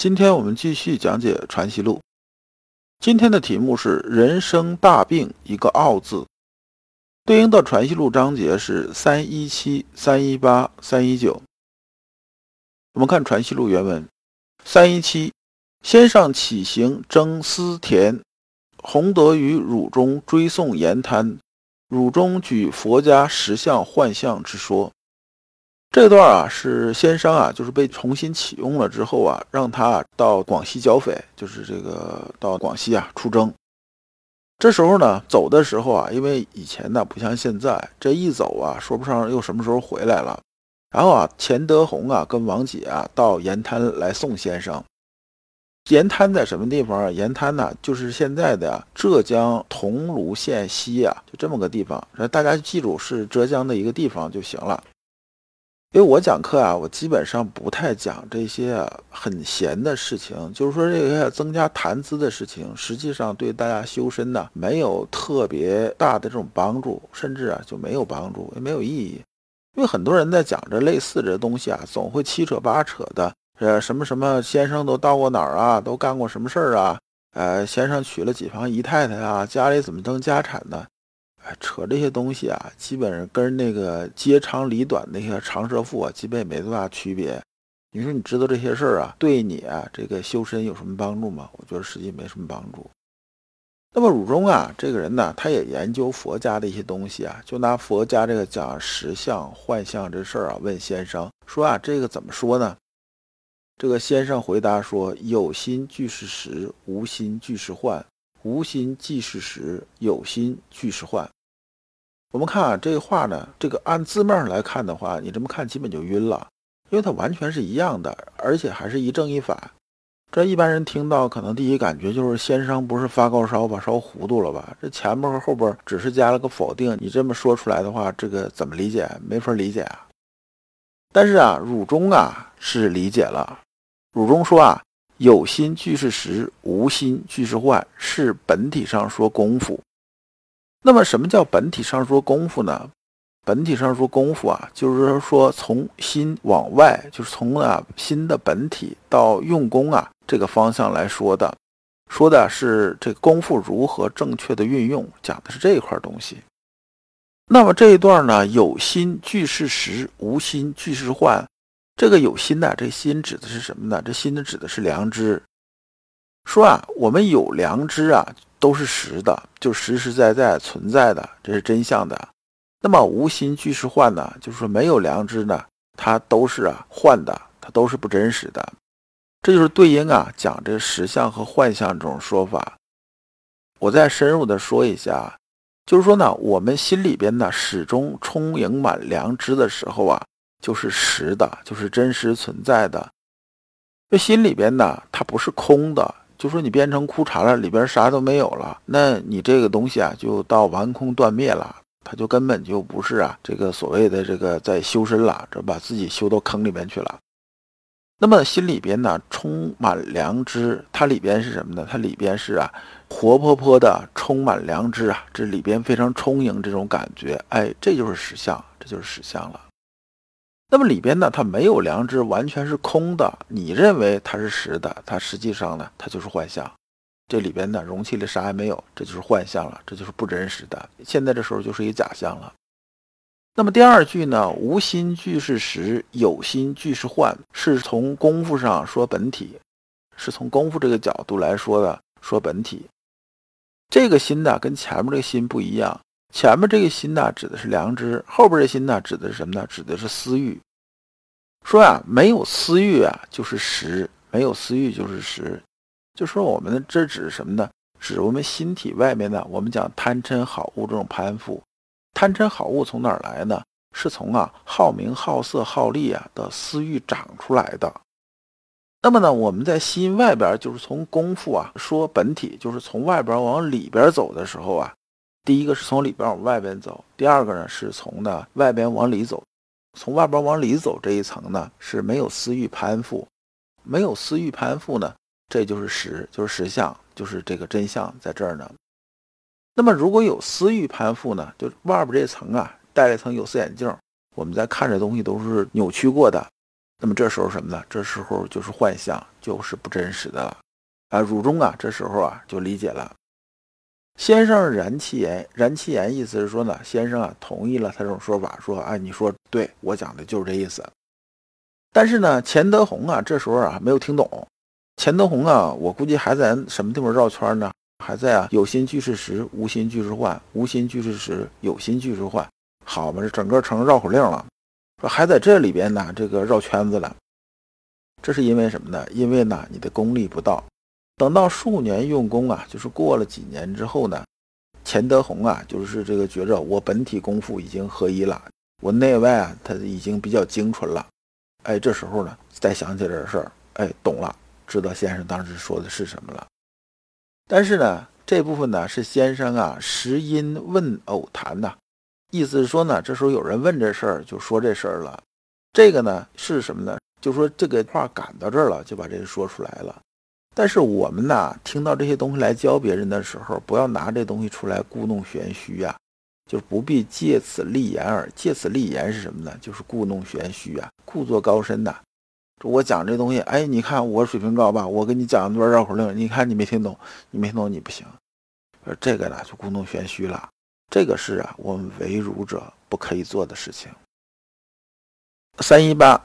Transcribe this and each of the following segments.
今天我们继续讲解《传习录》。今天的题目是“人生大病”，一个“傲”字，对应的《传习录》章节是三一七、三一八、三一九。我们看《传习录》原文：三一七，先上起行征思田，洪德于汝中追诵言谈，汝中举佛家实相幻象之说。这段啊是先生啊，就是被重新启用了之后啊，让他到广西剿匪，就是这个到广西啊出征。这时候呢，走的时候啊，因为以前呢不像现在，这一走啊，说不上又什么时候回来了。然后啊，钱德洪啊跟王姐啊到盐滩来送先生。盐滩在什么地方啊？盐滩呢，就是现在的浙江桐庐县西啊，就这么个地方。大家记住是浙江的一个地方就行了。因为我讲课啊，我基本上不太讲这些很闲的事情，就是说这个增加谈资的事情，实际上对大家修身呢没有特别大的这种帮助，甚至啊就没有帮助，也没有意义。因为很多人在讲这类似这东西啊，总会七扯八扯的，呃，什么什么先生都到过哪儿啊，都干过什么事儿啊，呃，先生娶了几房姨太太啊，家里怎么争家产呢？哎，扯这些东西啊，基本上跟那个接长里短那些长舌妇啊，基本也没多大区别。你说你知道这些事儿啊，对你啊这个修身有什么帮助吗？我觉得实际没什么帮助。那么汝中啊，这个人呢，他也研究佛家的一些东西啊，就拿佛家这个讲实相幻象这事儿啊，问先生说啊，这个怎么说呢？这个先生回答说：有心俱是实，无心俱是幻。无心即是实，有心俱是幻。我们看啊，这个话呢，这个按字面上来看的话，你这么看基本就晕了，因为它完全是一样的，而且还是一正一反。这一般人听到，可能第一感觉就是先生不是发高烧吧，烧糊涂了吧？这前面和后边只是加了个否定，你这么说出来的话，这个怎么理解？没法理解啊。但是啊，汝中啊是理解了，汝中说啊。有心俱是实，无心俱是幻，是本体上说功夫。那么，什么叫本体上说功夫呢？本体上说功夫啊，就是说从心往外，就是从啊心的本体到用功啊这个方向来说的，说的是这功夫如何正确的运用，讲的是这一块东西。那么这一段呢，有心俱是实，无心俱是幻。这个有心的，这心指的是什么呢？这心的指的是良知。说啊，我们有良知啊，都是实的，就实实在在存在的，这是真相的。那么无心俱是幻呢，就是说没有良知呢，它都是啊幻的，它都是不真实的。这就是对应啊讲这实相和幻象这种说法。我再深入的说一下，就是说呢，我们心里边呢始终充盈满良知的时候啊。就是实的，就是真实存在的。这心里边呢，它不是空的。就说你变成枯茶了，里边啥都没有了，那你这个东西啊，就到完空断灭了，它就根本就不是啊，这个所谓的这个在修身了，这把自己修到坑里面去了。那么心里边呢，充满良知，它里边是什么呢？它里边是啊，活泼泼的，充满良知啊，这里边非常充盈这种感觉，哎，这就是实相，这就是实相了。那么里边呢，它没有良知，完全是空的。你认为它是实的，它实际上呢，它就是幻象。这里边呢，容器里啥也没有，这就是幻象了，这就是不真实的。现在这时候就是一假象了。那么第二句呢，无心俱是实，有心俱是幻，是从功夫上说本体，是从功夫这个角度来说的，说本体。这个心呢，跟前面这个心不一样。前面这个心呢，指的是良知；后边这心呢，指的是什么呢？指的是私欲。说啊，没有私欲啊，就是实；没有私欲就是实。就说我们这指什么呢？指我们心体外面呢，我们讲贪嗔好恶这种攀附。贪嗔好恶从哪儿来呢？是从啊好名好色好利啊的私欲长出来的。那么呢，我们在心外边，就是从功夫啊说本体，就是从外边往里边走的时候啊，第一个是从里边往外边走，第二个呢是从呢外边往里走。从外边往里走这一层呢是没有私欲攀附，没有私欲攀附呢，这就是实，就是实相，就是这个真相在这儿呢。那么如果有私欲攀附呢，就外边这层啊戴了一层有色眼镜，我们在看这东西都是扭曲过的。那么这时候什么呢？这时候就是幻象，就是不真实的了啊！汝中啊，这时候啊就理解了。先生然其言，然其言意思是说呢，先生啊同意了他这种说法，说啊你说对我讲的就是这意思。但是呢，钱德洪啊这时候啊没有听懂。钱德洪啊，我估计还在什么地方绕圈呢？还在啊有心俱是实，无心俱是幻，无心俱是实，有心俱是幻。好嘛，这整个成绕口令了。说还在这里边呢，这个绕圈子了，这是因为什么呢？因为呢，你的功力不到，等到数年用功啊，就是过了几年之后呢，钱德洪啊，就是这个觉着我本体功夫已经合一了，我内外啊，他已经比较精纯了，哎，这时候呢，再想起这事儿，哎，懂了，知道先生当时说的是什么了。但是呢，这部分呢，是先生啊，实因问偶谈呐。意思是说呢，这时候有人问这事儿，就说这事儿了。这个呢是什么呢？就说这个话赶到这儿了，就把这个说出来了。但是我们呢，听到这些东西来教别人的时候，不要拿这东西出来故弄玄虚啊，就是不必借此立言耳。借此立言是什么呢？就是故弄玄虚啊，故作高深呐。我讲这东西，哎，你看我水平高吧？我跟你讲一段绕口令，你看你没听懂，你没听懂你不行。而这个呢就故弄玄虚了。这个是啊，我们为儒者不可以做的事情。三一八，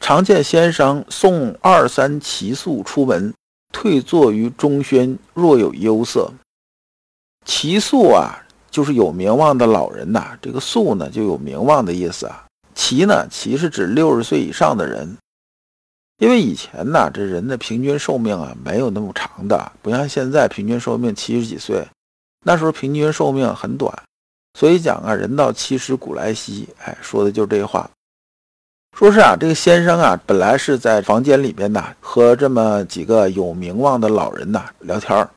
常见先生送二三奇宿出门，退坐于中轩，若有忧色。奇宿啊，就是有名望的老人呐。这个宿呢，就有名望的意思啊。其呢，其是指六十岁以上的人，因为以前呢，这人的平均寿命啊，没有那么长的，不像现在平均寿命七十几岁。那时候平均寿命很短，所以讲啊，人到七十古来稀，哎，说的就是这话。说是啊，这个先生啊，本来是在房间里边呢，和这么几个有名望的老人呐聊天儿。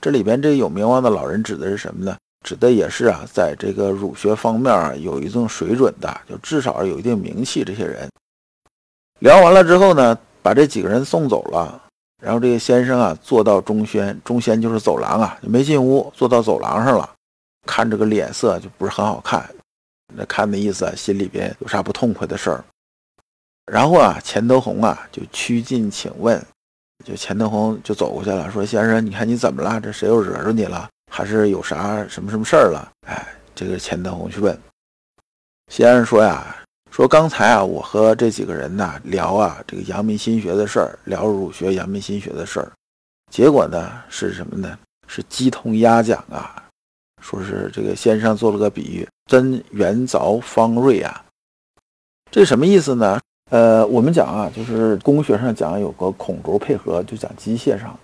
这里边这有名望的老人指的是什么呢？指的也是啊，在这个儒学方面啊有一定水准的，就至少有一定名气这些人。聊完了之后呢，把这几个人送走了。然后这个先生啊，坐到中轩，中轩就是走廊啊，就没进屋，坐到走廊上了，看这个脸色就不是很好看，那看的意思啊，心里边有啥不痛快的事儿。然后啊，钱德洪啊就趋近请问，就钱德洪就走过去了，说：“先生，你看你怎么了？这谁又惹着你了？还是有啥什么什么事儿了？”哎，这个钱德洪去问，先生说呀。说刚才啊，我和这几个人呐聊啊，这个阳明心学的事儿，聊儒学、阳明心学的事儿，结果呢是什么呢？是鸡同鸭讲啊。说是这个先生做了个比喻，真圆凿方锐啊。这什么意思呢？呃，我们讲啊，就是工学上讲有个孔轴配合，就讲机械上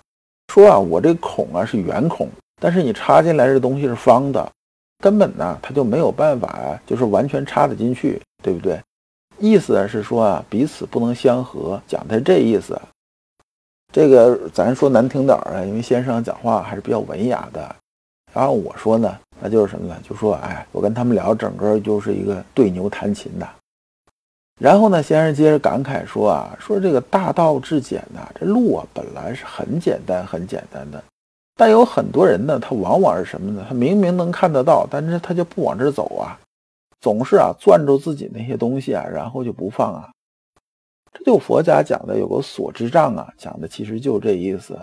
说啊，我这孔啊是圆孔，但是你插进来这东西是方的。根本呢，它就没有办法，就是完全插得进去，对不对？意思是说啊，彼此不能相合，讲的这意思。这个咱说难听点儿啊，因为先生讲话还是比较文雅的。然后我说呢，那就是什么呢？就说哎，我跟他们聊，整个就是一个对牛弹琴的。然后呢，先生接着感慨说啊，说这个大道至简呐，这路啊本来是很简单、很简单的。但有很多人呢，他往往是什么呢？他明明能看得到，但是他就不往这走啊，总是啊攥住自己那些东西啊，然后就不放啊。这就佛家讲的有个所知障啊，讲的其实就这意思，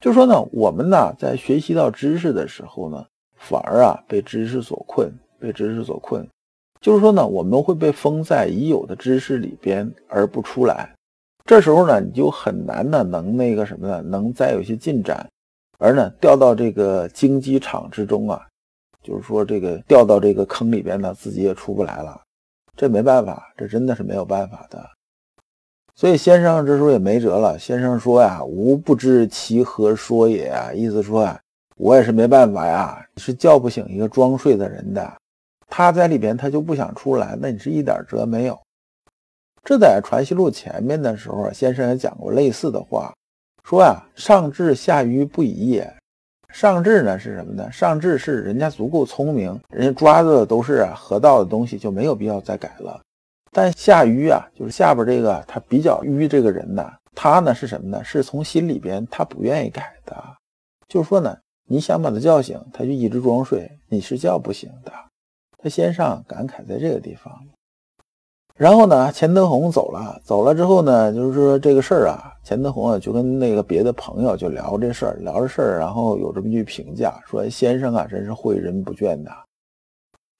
就说呢，我们呢在学习到知识的时候呢，反而啊被知识所困，被知识所困，就是说呢，我们会被封在已有的知识里边而不出来。这时候呢，你就很难呢能那个什么呢，能再有些进展。而呢，掉到这个竞技场之中啊，就是说这个掉到这个坑里边呢，自己也出不来了。这没办法，这真的是没有办法的。所以先生这时候也没辙了。先生说呀：“吾不知其何说也啊。”意思说啊，我也是没办法呀，是叫不醒一个装睡的人的。他在里边他就不想出来，那你是一点辙没有。这在《传习录》前面的时候，先生也讲过类似的话，说啊，上智下愚不已也。上智呢是什么呢？上智是人家足够聪明，人家抓的都是啊合道的东西，就没有必要再改了。但下愚啊，就是下边这个他比较愚这个人呢，他呢是什么呢？是从心里边他不愿意改的，就是说呢，你想把他叫醒，他就一直装睡，你是叫不醒的。他先上感慨在这个地方。然后呢，钱德洪走了，走了之后呢，就是说这个事儿啊，钱德洪啊就跟那个别的朋友就聊这事儿，聊这事儿，然后有这么句评价，说先生啊真是诲人不倦的。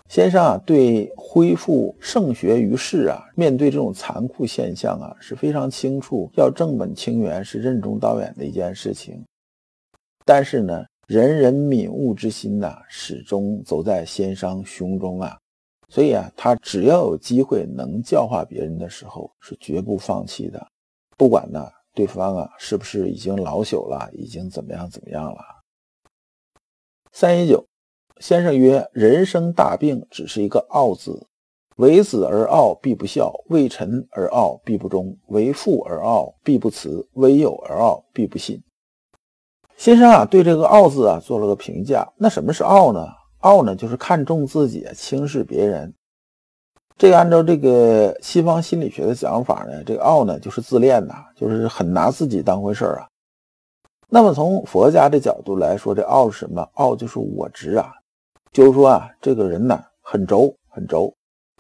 先生啊对恢复圣学于世啊，面对这种残酷现象啊是非常清楚，要正本清源是任重道远的一件事情。但是呢，人人敏悟之心呐，始终走在先生胸中啊。所以啊，他只要有机会能教化别人的时候，是绝不放弃的。不管呢，对方啊是不是已经老朽了，已经怎么样怎么样了。三一九先生曰：“人生大病，只是一个傲字。为子而傲，必不孝；为臣而傲，必不忠；为父而傲，必不慈；为友而傲，必不信。”先生啊，对这个“傲”字啊做了个评价。那什么是傲呢？傲呢，就是看重自己，轻视别人。这个按照这个西方心理学的讲法呢，这个傲呢就是自恋呐，就是很拿自己当回事儿啊。那么从佛家的角度来说，这傲是什么？傲就是我执啊，就是说啊，这个人呢很轴，很轴，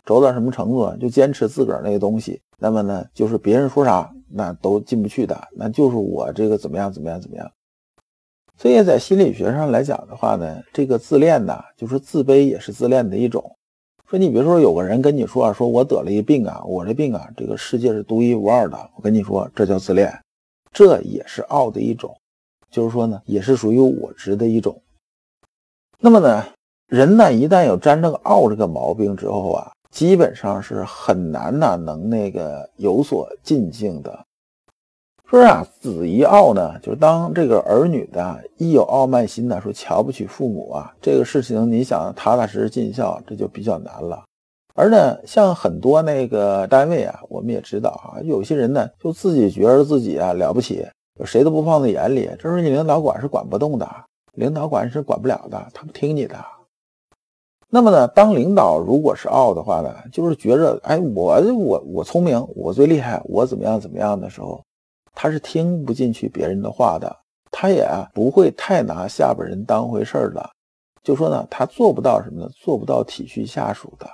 轴到什么程度啊？就坚持自个儿那个东西。那么呢，就是别人说啥，那都进不去的，那就是我这个怎么样，怎么样，怎么样。所以在心理学上来讲的话呢，这个自恋呢，就是自卑也是自恋的一种。说你比如说有个人跟你说啊，说我得了一病啊，我这病啊，这个世界是独一无二的。我跟你说，这叫自恋，这也是傲的一种，就是说呢，也是属于我执的一种。那么呢，人呢一旦有沾这个傲这个毛病之后啊，基本上是很难呢能那个有所进境的。说啊，子一傲呢，就是当这个儿女的一有傲慢心呢，说瞧不起父母啊，这个事情你想踏踏实实尽孝，这就比较难了。而呢，像很多那个单位啊，我们也知道啊，有些人呢，就自己觉得自己啊了不起，谁都不放在眼里。这时候你领导管是管不动的，领导管是管不了的，他不听你的。那么呢，当领导如果是傲的话呢，就是觉着哎，我我我聪明，我最厉害，我怎么样怎么样的时候。他是听不进去别人的话的，他也不会太拿下边人当回事儿的。就说呢，他做不到什么呢？做不到体恤下属的。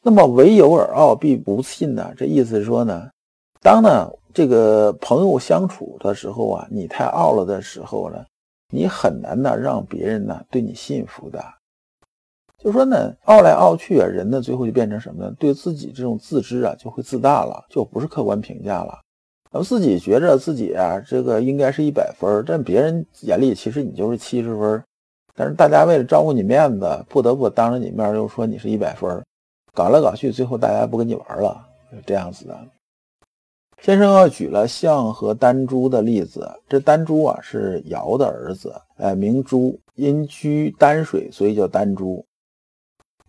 那么唯有而傲，必不信呢？这意思是说呢，当呢这个朋友相处的时候啊，你太傲了的时候呢，你很难呢让别人呢对你信服的。就说呢，傲来傲去啊，人呢最后就变成什么呢？对自己这种自知啊，就会自大了，就不是客观评价了。咱自己觉着自己啊，这个应该是一百分，但别人眼里其实你就是七十分。但是大家为了照顾你面子，不得不当着你面又说你是一百分，搞来搞去，最后大家不跟你玩了，这样子的。先生啊，举了象和丹朱的例子，这丹朱啊是尧的儿子，哎，名朱，因居丹水，所以叫丹朱。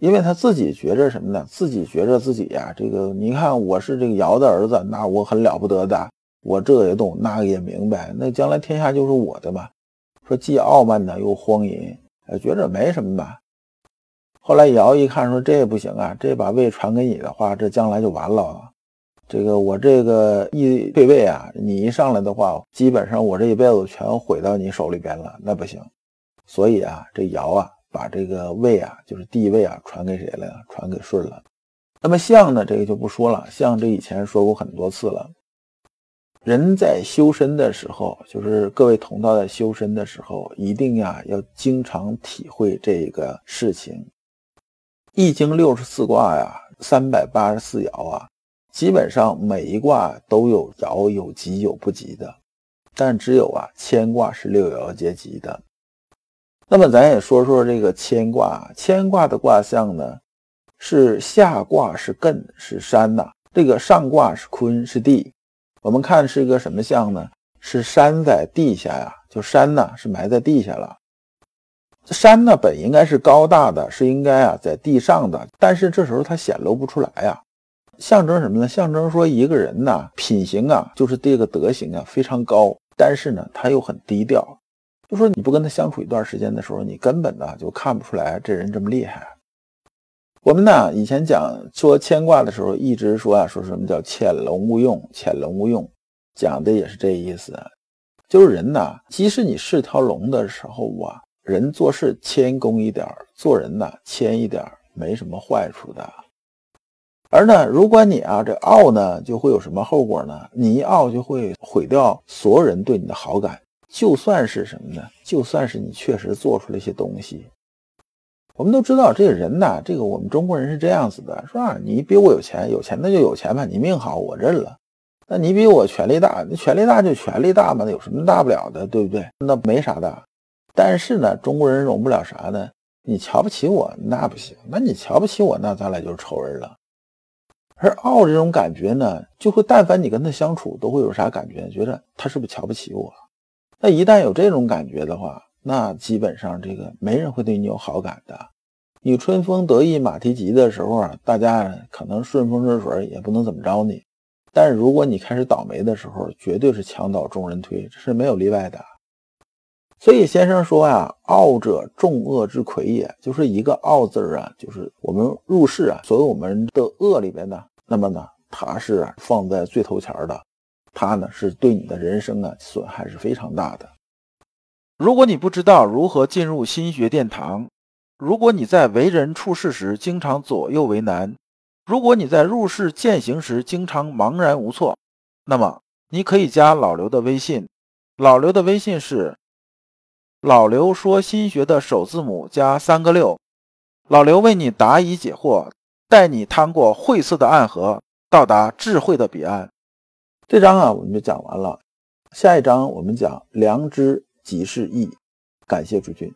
因为他自己觉着什么呢？自己觉着自己呀，这个你看我是这个尧的儿子，那我很了不得的，我这也懂，那个也明白，那将来天下就是我的嘛。说既傲慢呢，又荒淫，觉着没什么吧。后来尧一看，说这不行啊，这把位传给你的话，这将来就完了。这个我这个一退位啊，你一上来的话，基本上我这一辈子全毁到你手里边了，那不行。所以啊，这尧啊。把这个位啊，就是地位啊，传给谁了呀？传给舜了。那么相呢？这个就不说了。相这以前说过很多次了。人在修身的时候，就是各位同道在修身的时候，一定呀要经常体会这个事情。易经六十四卦呀，三百八十四爻啊，基本上每一卦都有爻有吉有不吉的，但只有啊乾卦是六爻皆吉的。那么咱也说说这个乾卦，乾卦的卦象呢，是下卦是艮是山呐，这个上卦是坤是地。我们看是一个什么象呢？是山在地下呀，就山呢是埋在地下了。山呢本应该是高大的，是应该啊在地上的，但是这时候它显露不出来呀。象征什么呢？象征说一个人呐，品行啊，就是这个德行啊非常高，但是呢，他又很低调。就说你不跟他相处一段时间的时候，你根本呢就看不出来这人这么厉害。我们呢以前讲说牵挂的时候，一直说啊，说什么叫潜龙勿用，潜龙勿用，讲的也是这意思。就是人呐，即使你是条龙的时候啊，人做事谦恭一点，做人呐谦一点，没什么坏处的。而呢，如果你啊这傲呢，就会有什么后果呢？你一傲就会毁掉所有人对你的好感。就算是什么呢？就算是你确实做出了一些东西，我们都知道这个人呐，这个我们中国人是这样子的，是吧？你比我有钱，有钱那就有钱吧，你命好我认了。那你比我权力大，那权力大就权力大嘛，那有什么大不了的，对不对？那没啥的。但是呢，中国人容不了啥呢？你瞧不起我，那不行。那你瞧不起我，那咱俩就是仇人了。而傲这种感觉呢，就会但凡你跟他相处，都会有啥感觉？觉得他是不是瞧不起我？那一旦有这种感觉的话，那基本上这个没人会对你有好感的。你春风得意马蹄疾的时候啊，大家可能顺风顺水，也不能怎么着你。但是如果你开始倒霉的时候，绝对是墙倒众人推，这是没有例外的。所以先生说呀，傲者众恶之魁也，就是一个傲字啊，就是我们入世啊，所有我们的恶里边呢。那么呢，它是放在最头前的，它呢是对你的人生啊损害是非常大的。如果你不知道如何进入心学殿堂，如果你在为人处事时经常左右为难，如果你在入世践行时经常茫然无措，那么你可以加老刘的微信，老刘的微信是老刘说心学的首字母加三个六，老刘为你答疑解惑。带你趟过晦涩的暗河，到达智慧的彼岸。这章啊，我们就讲完了。下一章我们讲良知即是义。感谢诸君。